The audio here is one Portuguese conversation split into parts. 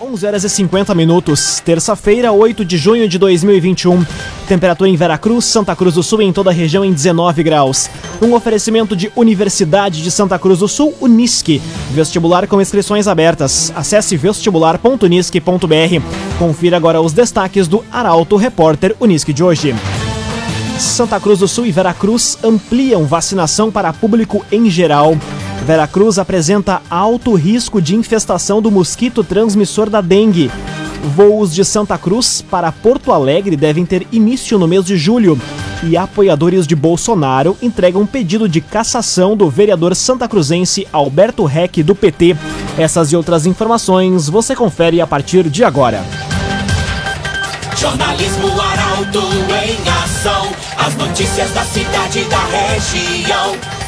11 horas e 50 minutos, terça-feira, 8 de junho de 2021. Temperatura em Veracruz, Santa Cruz do Sul e em toda a região em 19 graus. Um oferecimento de Universidade de Santa Cruz do Sul, Unisque. Vestibular com inscrições abertas. Acesse vestibular.unisque.br. Confira agora os destaques do Arauto Repórter Unisque de hoje. Santa Cruz do Sul e Veracruz ampliam vacinação para público em geral. Veracruz apresenta alto risco de infestação do mosquito transmissor da dengue. Voos de Santa Cruz para Porto Alegre devem ter início no mês de julho. E apoiadores de Bolsonaro entregam pedido de cassação do vereador santacruzense Alberto Reck do PT. Essas e outras informações você confere a partir de agora. Jornalismo Arauto em ação. As notícias da cidade e da região.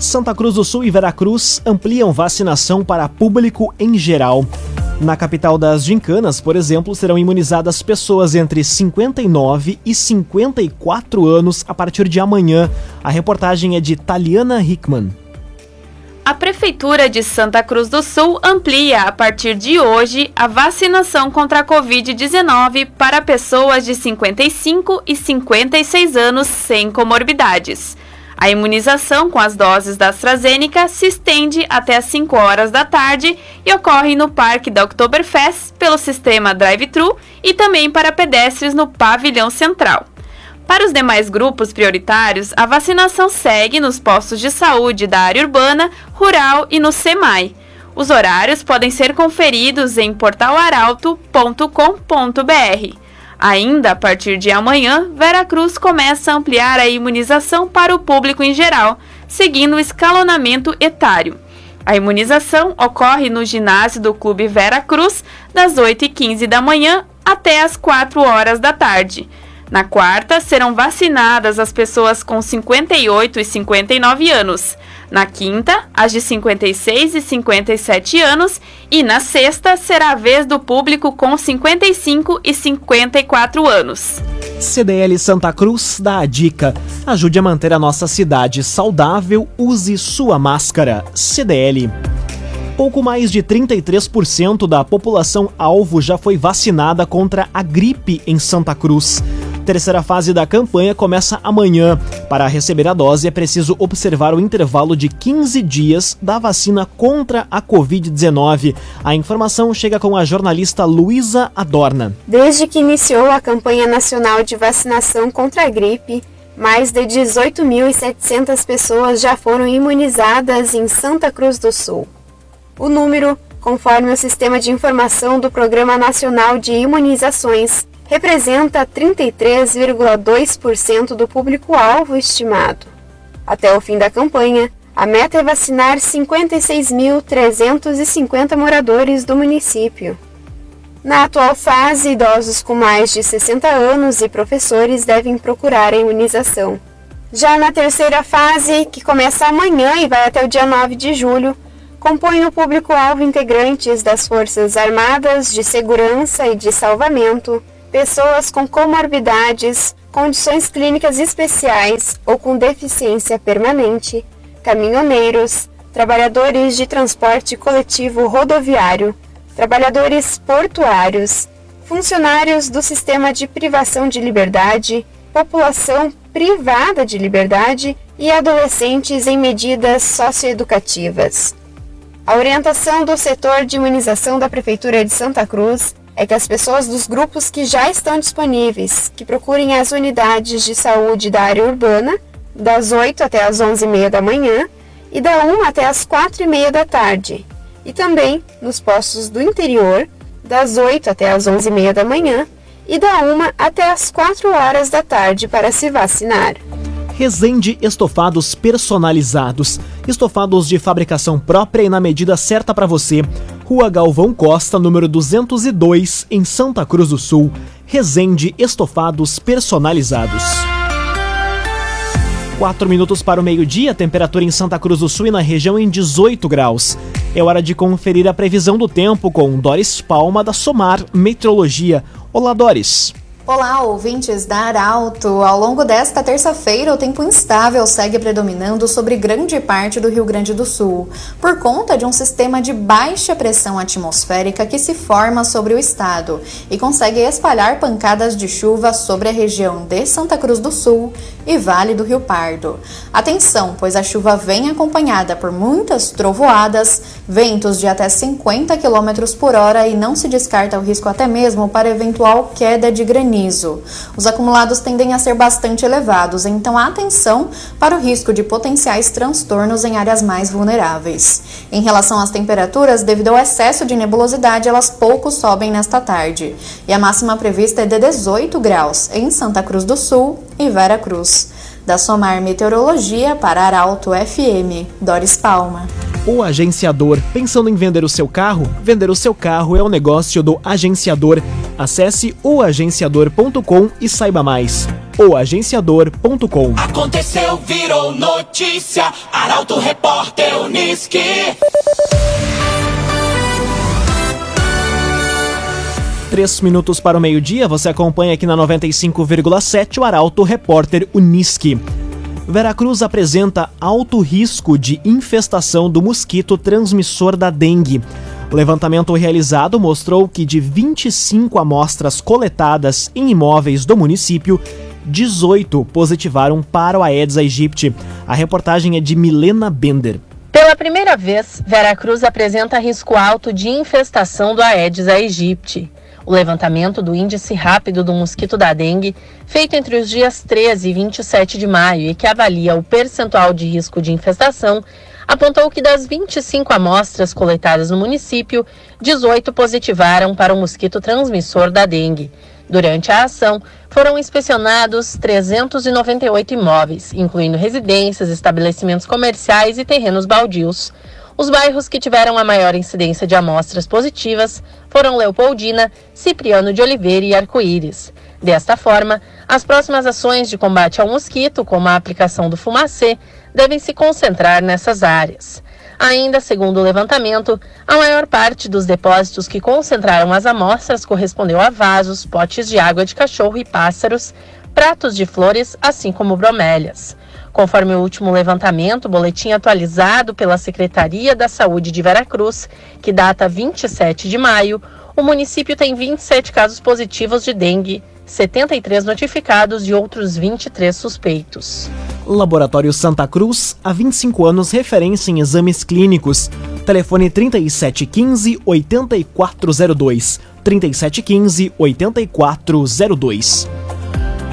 Santa Cruz do Sul e Veracruz ampliam vacinação para público em geral. Na capital das Gincanas, por exemplo, serão imunizadas pessoas entre 59 e 54 anos a partir de amanhã. A reportagem é de Taliana Hickman. A Prefeitura de Santa Cruz do Sul amplia a partir de hoje a vacinação contra a Covid-19 para pessoas de 55 e 56 anos sem comorbidades. A imunização com as doses da AstraZeneca se estende até às 5 horas da tarde e ocorre no Parque da Oktoberfest pelo sistema drive-thru e também para pedestres no pavilhão central. Para os demais grupos prioritários, a vacinação segue nos postos de saúde da área urbana, rural e no SEMAI. Os horários podem ser conferidos em portalaralto.com.br. Ainda a partir de amanhã, Veracruz começa a ampliar a imunização para o público em geral, seguindo o escalonamento etário. A imunização ocorre no ginásio do Clube Vera Cruz, das 8h15 da manhã até as 4 horas da tarde. Na quarta, serão vacinadas as pessoas com 58 e 59 anos. Na quinta, as de 56 e 57 anos. E na sexta, será a vez do público com 55 e 54 anos. CDL Santa Cruz dá a dica: ajude a manter a nossa cidade saudável, use sua máscara. CDL. Pouco mais de 33% da população alvo já foi vacinada contra a gripe em Santa Cruz terceira fase da campanha começa amanhã. Para receber a dose, é preciso observar o intervalo de 15 dias da vacina contra a Covid-19. A informação chega com a jornalista Luísa Adorna. Desde que iniciou a campanha nacional de vacinação contra a gripe, mais de 18.700 pessoas já foram imunizadas em Santa Cruz do Sul. O número, conforme o Sistema de Informação do Programa Nacional de Imunizações, representa 33,2% do público-alvo estimado. Até o fim da campanha, a meta é vacinar 56.350 moradores do município. Na atual fase, idosos com mais de 60 anos e professores devem procurar a imunização. Já na terceira fase, que começa amanhã e vai até o dia 9 de julho, compõe o público-alvo integrantes das Forças Armadas, de Segurança e de Salvamento, pessoas com comorbidades, condições clínicas especiais ou com deficiência permanente, caminhoneiros, trabalhadores de transporte coletivo rodoviário, trabalhadores portuários, funcionários do sistema de privação de liberdade, população privada de liberdade e adolescentes em medidas socioeducativas. A orientação do setor de imunização da Prefeitura de Santa Cruz é que as pessoas dos grupos que já estão disponíveis, que procurem as unidades de saúde da área urbana, das 8 até as 11h30 da manhã e da 1 até as 4h30 da tarde, e também nos postos do interior, das 8 até as 11h30 da manhã e da 1 até as 4 horas da tarde para se vacinar. Resende Estofados Personalizados. Estofados de fabricação própria e na medida certa para você. Rua Galvão Costa, número 202, em Santa Cruz do Sul. Resende Estofados Personalizados. 4 minutos para o meio-dia, temperatura em Santa Cruz do Sul e na região em 18 graus. É hora de conferir a previsão do tempo com Doris Palma da Somar Meteorologia. Olá, Doris. Olá, ouvintes da Arauto! Ao longo desta terça-feira, o tempo instável segue predominando sobre grande parte do Rio Grande do Sul, por conta de um sistema de baixa pressão atmosférica que se forma sobre o estado e consegue espalhar pancadas de chuva sobre a região de Santa Cruz do Sul e Vale do Rio Pardo. Atenção, pois a chuva vem acompanhada por muitas trovoadas, ventos de até 50 km por hora e não se descarta o risco até mesmo para eventual queda de granizo Os acumulados tendem a ser bastante elevados, então atenção para o risco de potenciais transtornos em áreas mais vulneráveis. Em relação às temperaturas, devido ao excesso de nebulosidade, elas pouco sobem nesta tarde, e a máxima prevista é de 18 graus em Santa Cruz do Sul e Vera Cruz. Da Somar Meteorologia para Arauto FM, Doris Palma. O agenciador. Pensando em vender o seu carro? Vender o seu carro é o negócio do agenciador. Acesse oagenciador.com e saiba mais. oagenciador.com Aconteceu, virou notícia. Arauto Repórter Uniski. Três minutos para o meio-dia, você acompanha aqui na 95,7 o Arauto Repórter Uniski. Veracruz apresenta alto risco de infestação do mosquito transmissor da dengue. O levantamento realizado mostrou que de 25 amostras coletadas em imóveis do município, 18 positivaram para o Aedes aegypti. A reportagem é de Milena Bender. Pela primeira vez, Veracruz apresenta risco alto de infestação do Aedes aegypti. O levantamento do índice rápido do mosquito da dengue, feito entre os dias 13 e 27 de maio e que avalia o percentual de risco de infestação, apontou que das 25 amostras coletadas no município, 18 positivaram para o mosquito transmissor da dengue. Durante a ação, foram inspecionados 398 imóveis, incluindo residências, estabelecimentos comerciais e terrenos baldios. Os bairros que tiveram a maior incidência de amostras positivas foram Leopoldina, Cipriano de Oliveira e Arco-Íris. Desta forma, as próximas ações de combate ao mosquito, como a aplicação do fumacê, devem se concentrar nessas áreas. Ainda segundo o levantamento, a maior parte dos depósitos que concentraram as amostras correspondeu a vasos, potes de água de cachorro e pássaros, pratos de flores, assim como bromélias. Conforme o último levantamento, boletim atualizado pela Secretaria da Saúde de Veracruz, que data 27 de maio, o município tem 27 casos positivos de dengue, 73 notificados e outros 23 suspeitos. Laboratório Santa Cruz, há 25 anos referência em exames clínicos. Telefone 3715 8402. 3715 8402.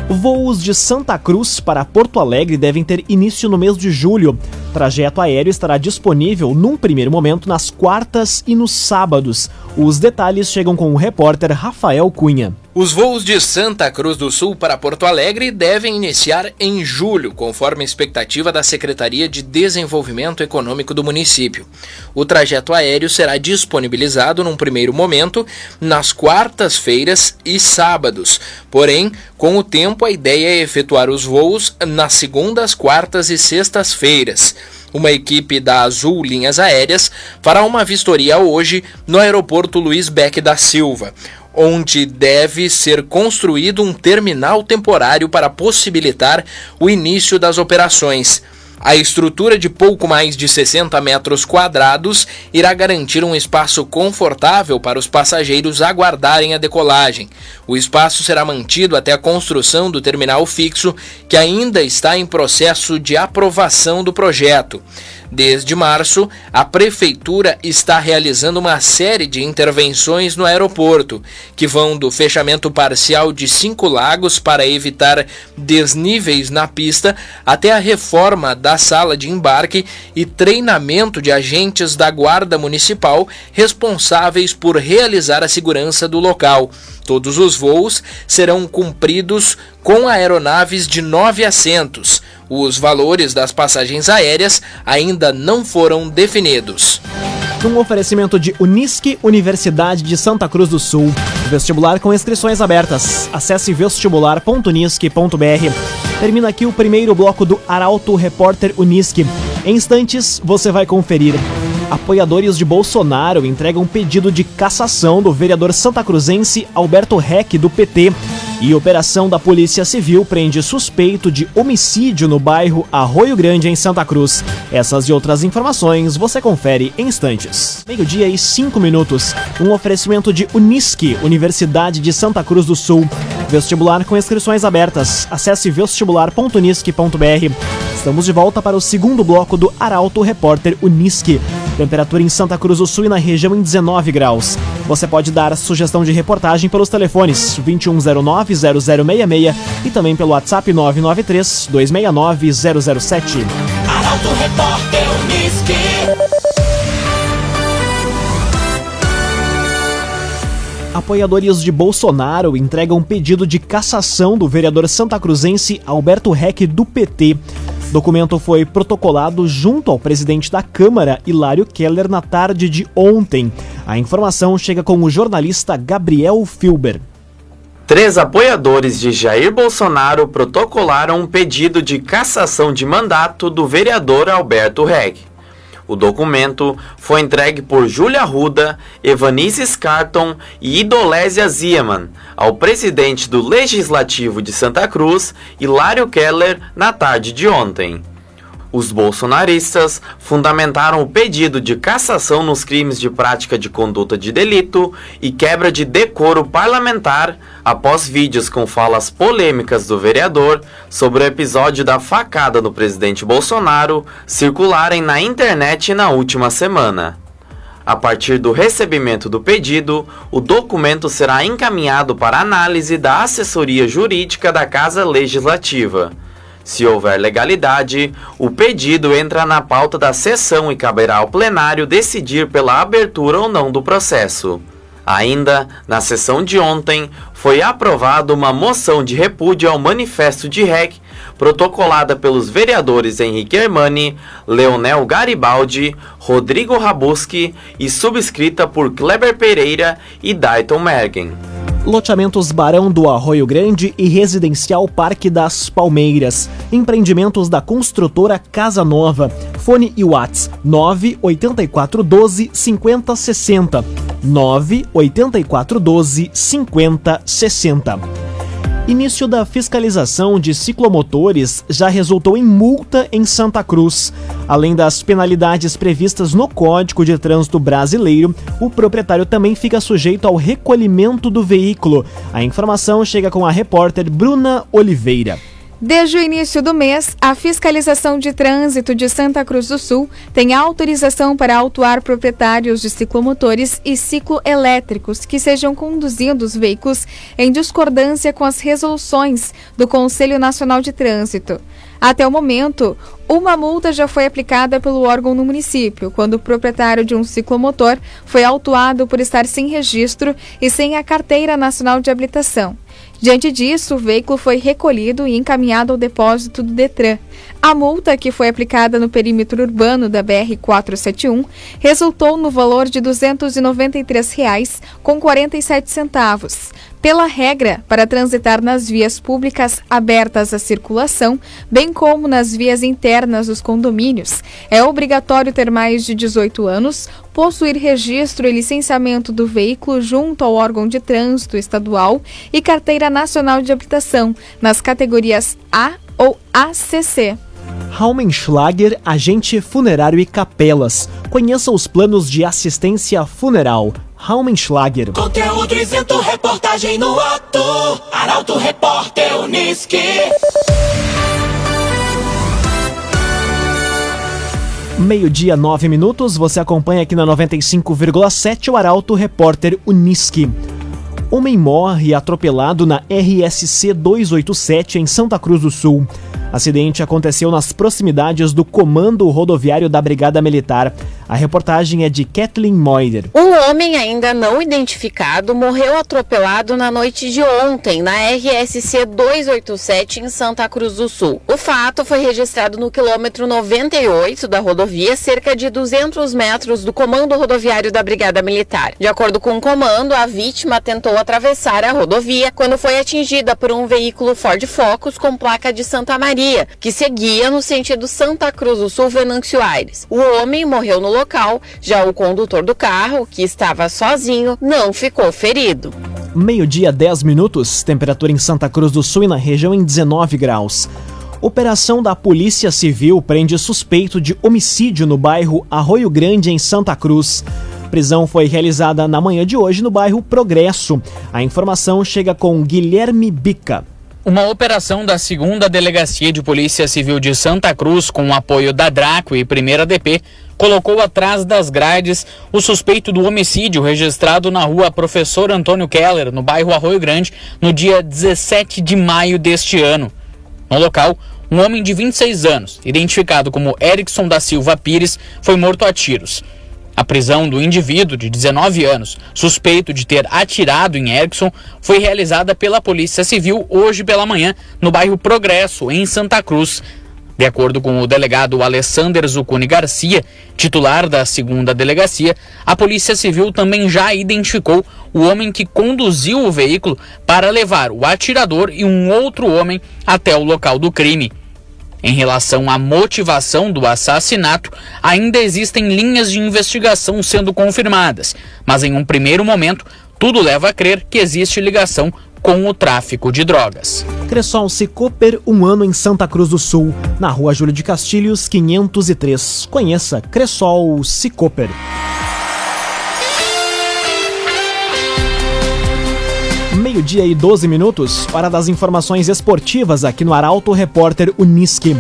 Voos de Santa Cruz para Porto Alegre devem ter início no mês de julho. Trajeto aéreo estará disponível num primeiro momento nas quartas e nos sábados. Os detalhes chegam com o repórter Rafael Cunha. Os voos de Santa Cruz do Sul para Porto Alegre devem iniciar em julho, conforme a expectativa da Secretaria de Desenvolvimento Econômico do município. O trajeto aéreo será disponibilizado num primeiro momento nas quartas-feiras e sábados. Porém, com o tempo, a ideia é efetuar os voos nas segundas, quartas e sextas-feiras. Uma equipe da Azul Linhas Aéreas fará uma vistoria hoje no aeroporto Luiz Beck da Silva onde deve ser construído um terminal temporário para possibilitar o início das operações. A estrutura de pouco mais de 60 metros quadrados irá garantir um espaço confortável para os passageiros aguardarem a decolagem. O espaço será mantido até a construção do terminal fixo, que ainda está em processo de aprovação do projeto. Desde março, a Prefeitura está realizando uma série de intervenções no aeroporto, que vão do fechamento parcial de cinco lagos para evitar desníveis na pista, até a reforma da sala de embarque e treinamento de agentes da Guarda Municipal responsáveis por realizar a segurança do local. Todos os voos serão cumpridos com aeronaves de nove assentos. Os valores das passagens aéreas ainda não foram definidos. Um oferecimento de Unisque, Universidade de Santa Cruz do Sul. Vestibular com inscrições abertas. Acesse vestibular.unisque.br. Termina aqui o primeiro bloco do Arauto Repórter Unisque. Em instantes, você vai conferir. Apoiadores de Bolsonaro entregam pedido de cassação do vereador santacruzense Alberto Reck, do PT. E operação da Polícia Civil prende suspeito de homicídio no bairro Arroio Grande, em Santa Cruz. Essas e outras informações você confere em instantes. Meio-dia e cinco minutos. Um oferecimento de Unisque, Universidade de Santa Cruz do Sul. Vestibular com inscrições abertas. Acesse vestibular.unisque.br. Estamos de volta para o segundo bloco do Arauto Repórter Unisque. Temperatura em Santa Cruz do Sul e na região em 19 graus. Você pode dar sugestão de reportagem pelos telefones 2109-0066 e também pelo WhatsApp 993-269-007. Arauto Repórter Unisque. Apoiadores de Bolsonaro entregam pedido de cassação do vereador santacruzense Alberto Reck do PT. Documento foi protocolado junto ao presidente da Câmara, Hilário Keller, na tarde de ontem. A informação chega com o jornalista Gabriel Filber. Três apoiadores de Jair Bolsonaro protocolaram um pedido de cassação de mandato do vereador Alberto Reg. O documento foi entregue por Júlia Ruda, Evanice Scarton e Idolésia Zieman ao presidente do Legislativo de Santa Cruz, Hilário Keller, na tarde de ontem. Os bolsonaristas fundamentaram o pedido de cassação nos crimes de prática de conduta de delito e quebra de decoro parlamentar após vídeos com falas polêmicas do vereador sobre o episódio da facada do presidente Bolsonaro circularem na internet na última semana. A partir do recebimento do pedido, o documento será encaminhado para análise da assessoria jurídica da Casa Legislativa. Se houver legalidade, o pedido entra na pauta da sessão e caberá ao plenário decidir pela abertura ou não do processo. Ainda, na sessão de ontem, foi aprovada uma moção de repúdio ao manifesto de REC, protocolada pelos vereadores Henrique Hermani, Leonel Garibaldi, Rodrigo Rabuski e subscrita por Kleber Pereira e Dayton Mergen. Loteamentos Barão do Arroio Grande e Residencial Parque das Palmeiras. Empreendimentos da construtora Casa Nova. Fone e Whats 98412 5060. 98412 5060. Início da fiscalização de ciclomotores já resultou em multa em Santa Cruz. Além das penalidades previstas no Código de Trânsito Brasileiro, o proprietário também fica sujeito ao recolhimento do veículo. A informação chega com a repórter Bruna Oliveira. Desde o início do mês, a Fiscalização de Trânsito de Santa Cruz do Sul tem autorização para autuar proprietários de ciclomotores e cicloelétricos que sejam conduzindo os veículos em discordância com as resoluções do Conselho Nacional de Trânsito. Até o momento, uma multa já foi aplicada pelo órgão no município, quando o proprietário de um ciclomotor foi autuado por estar sem registro e sem a carteira nacional de habilitação. Diante disso, o veículo foi recolhido e encaminhado ao depósito do Detran. A multa, que foi aplicada no perímetro urbano da BR-471, resultou no valor de R$ 293,47. Pela regra, para transitar nas vias públicas abertas à circulação, bem como nas vias internas dos condomínios, é obrigatório ter mais de 18 anos, possuir registro e licenciamento do veículo junto ao órgão de trânsito estadual e carteira nacional de habitação, nas categorias A ou ACC. Raumenschlager, agente funerário e capelas. Conheça os planos de assistência funeral. Raumenschlager. Conteúdo isento, reportagem no ato. Arauto Repórter Unisque. Meio-dia, nove minutos. Você acompanha aqui na 95,7 o Arauto Repórter Unisque. Homem morre atropelado na RSC 287 em Santa Cruz do Sul. Acidente aconteceu nas proximidades do Comando Rodoviário da Brigada Militar. A reportagem é de Kathleen Moider. Um homem ainda não identificado morreu atropelado na noite de ontem na RSC 287 em Santa Cruz do Sul. O fato foi registrado no quilômetro 98 da rodovia, cerca de 200 metros do comando rodoviário da Brigada Militar. De acordo com o comando, a vítima tentou atravessar a rodovia quando foi atingida por um veículo Ford Focus com placa de Santa Maria, que seguia no sentido Santa Cruz do Sul, Venâncio Aires. O homem morreu no local, já o condutor do carro, que estava sozinho, não ficou ferido. Meio-dia, 10 minutos, temperatura em Santa Cruz do Sul e na região em 19 graus. Operação da Polícia Civil prende suspeito de homicídio no bairro Arroio Grande, em Santa Cruz. Prisão foi realizada na manhã de hoje no bairro Progresso. A informação chega com Guilherme Bica. Uma operação da segunda Delegacia de Polícia Civil de Santa Cruz, com o apoio da Draco e Primeira DP, colocou atrás das grades o suspeito do homicídio registrado na rua Professor Antônio Keller, no bairro Arroio Grande, no dia 17 de maio deste ano. No local, um homem de 26 anos, identificado como Erickson da Silva Pires, foi morto a tiros. A prisão do indivíduo de 19 anos, suspeito de ter atirado em Erickson, foi realizada pela Polícia Civil hoje pela manhã no bairro Progresso, em Santa Cruz. De acordo com o delegado Alessander Zucuni Garcia, titular da segunda delegacia, a Polícia Civil também já identificou o homem que conduziu o veículo para levar o atirador e um outro homem até o local do crime. Em relação à motivação do assassinato, ainda existem linhas de investigação sendo confirmadas, mas em um primeiro momento, tudo leva a crer que existe ligação com o tráfico de drogas. Cressol Cicoper, um ano em Santa Cruz do Sul, na rua Júlio de Castilhos, 503. Conheça Cressol Cicoper. Meio-dia e 12 minutos, hora das informações esportivas aqui no Arauto Repórter Uniski.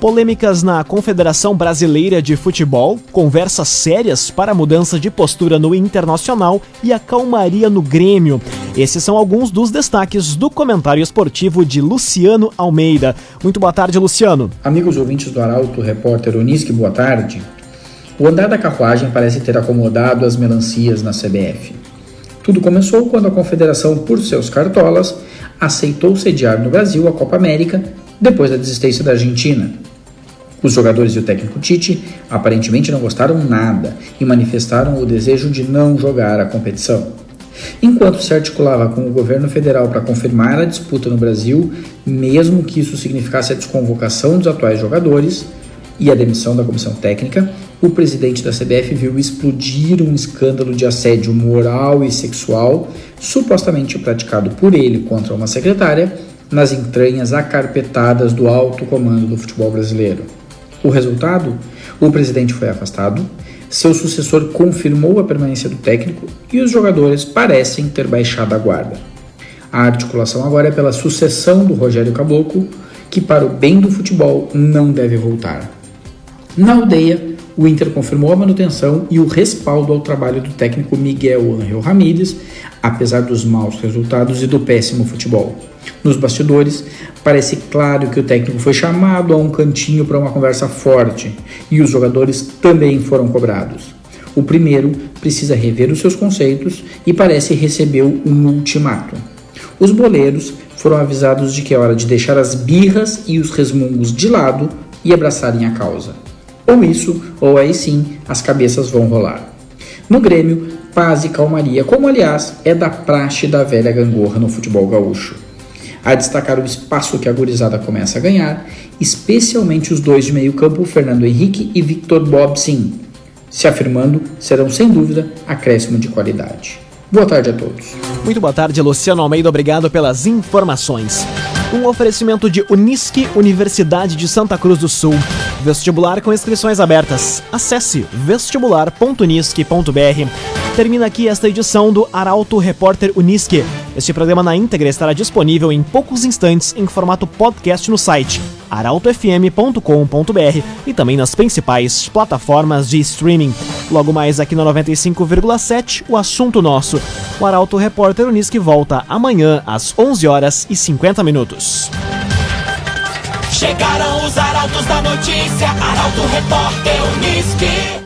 Polêmicas na Confederação Brasileira de Futebol, conversas sérias para mudança de postura no Internacional e a calmaria no Grêmio. Esses são alguns dos destaques do comentário esportivo de Luciano Almeida. Muito boa tarde, Luciano. Amigos ouvintes do Arauto Repórter Uniski, boa tarde. O andar da carruagem parece ter acomodado as melancias na CBF. Tudo começou quando a confederação, por seus cartolas, aceitou sediar no Brasil a Copa América depois da desistência da Argentina. Os jogadores e o técnico Tite aparentemente não gostaram nada e manifestaram o desejo de não jogar a competição. Enquanto se articulava com o governo federal para confirmar a disputa no Brasil, mesmo que isso significasse a desconvocação dos atuais jogadores e a demissão da comissão técnica, o presidente da CBF viu explodir um escândalo de assédio moral e sexual, supostamente praticado por ele contra uma secretária, nas entranhas acarpetadas do alto comando do futebol brasileiro. O resultado? O presidente foi afastado, seu sucessor confirmou a permanência do técnico e os jogadores parecem ter baixado a guarda. A articulação agora é pela sucessão do Rogério Caboclo, que, para o bem do futebol, não deve voltar. Na aldeia, o Inter confirmou a manutenção e o respaldo ao trabalho do técnico Miguel Angel Ramírez, apesar dos maus resultados e do péssimo futebol. Nos bastidores, parece claro que o técnico foi chamado a um cantinho para uma conversa forte e os jogadores também foram cobrados. O primeiro precisa rever os seus conceitos e parece recebeu um ultimato. Os boleiros foram avisados de que é hora de deixar as birras e os resmungos de lado e abraçarem a causa. Ou isso, ou aí sim as cabeças vão rolar. No Grêmio, paz e calmaria, como aliás é da praxe da velha gangorra no futebol gaúcho. A destacar o espaço que a gurizada começa a ganhar, especialmente os dois de meio campo, Fernando Henrique e Victor Bobsin. Se afirmando, serão sem dúvida acréscimo de qualidade. Boa tarde a todos. Muito boa tarde, Luciano Almeida. Obrigado pelas informações. Um oferecimento de Unisque, Universidade de Santa Cruz do Sul. Vestibular com inscrições abertas. Acesse vestibular.unisque.br. Termina aqui esta edição do Arauto Repórter Unisque. Este programa na íntegra estará disponível em poucos instantes em formato podcast no site arautofm.com.br e também nas principais plataformas de streaming. Logo mais aqui no 95,7, o assunto nosso. O Arauto Repórter Unisque volta amanhã às 11 horas e 50 minutos. Chegaram os arautos da notícia, Arauto Repórter Unisque.